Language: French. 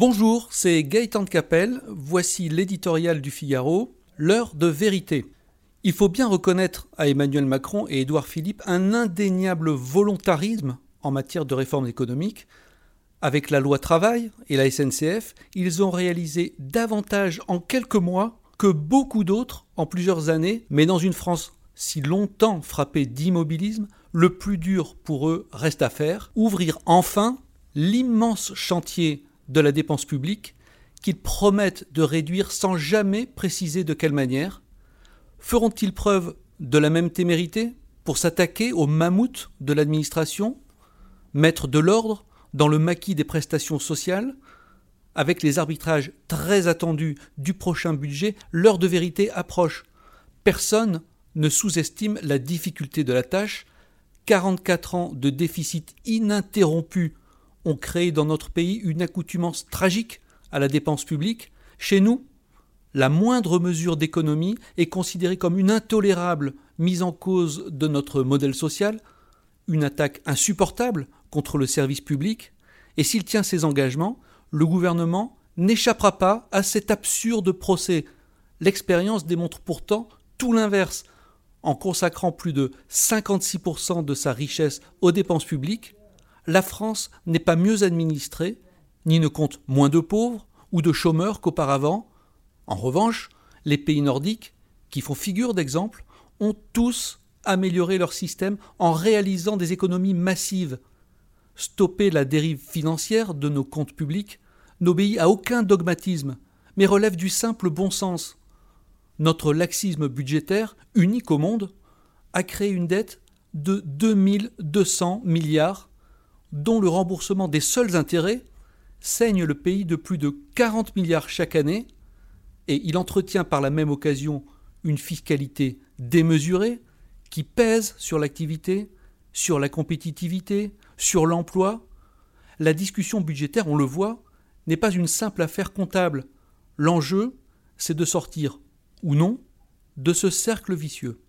Bonjour, c'est Gaëtan de Capelle. Voici l'éditorial du Figaro, l'heure de vérité. Il faut bien reconnaître à Emmanuel Macron et Édouard Philippe un indéniable volontarisme en matière de réforme économique. Avec la loi travail et la SNCF, ils ont réalisé davantage en quelques mois que beaucoup d'autres en plusieurs années, mais dans une France si longtemps frappée d'immobilisme, le plus dur pour eux reste à faire, ouvrir enfin l'immense chantier de la dépense publique qu'ils promettent de réduire sans jamais préciser de quelle manière Feront-ils preuve de la même témérité pour s'attaquer au mammouth de l'administration, mettre de l'ordre dans le maquis des prestations sociales Avec les arbitrages très attendus du prochain budget, l'heure de vérité approche. Personne ne sous-estime la difficulté de la tâche. 44 ans de déficit ininterrompu ont créé dans notre pays une accoutumance tragique à la dépense publique. Chez nous, la moindre mesure d'économie est considérée comme une intolérable mise en cause de notre modèle social, une attaque insupportable contre le service public, et s'il tient ses engagements, le gouvernement n'échappera pas à cet absurde procès. L'expérience démontre pourtant tout l'inverse. En consacrant plus de 56% de sa richesse aux dépenses publiques, la France n'est pas mieux administrée, ni ne compte moins de pauvres ou de chômeurs qu'auparavant. En revanche, les pays nordiques, qui font figure d'exemple, ont tous amélioré leur système en réalisant des économies massives. Stopper la dérive financière de nos comptes publics n'obéit à aucun dogmatisme, mais relève du simple bon sens. Notre laxisme budgétaire, unique au monde, a créé une dette de 2200 milliards dont le remboursement des seuls intérêts saigne le pays de plus de 40 milliards chaque année, et il entretient par la même occasion une fiscalité démesurée qui pèse sur l'activité, sur la compétitivité, sur l'emploi. La discussion budgétaire, on le voit, n'est pas une simple affaire comptable. L'enjeu, c'est de sortir, ou non, de ce cercle vicieux.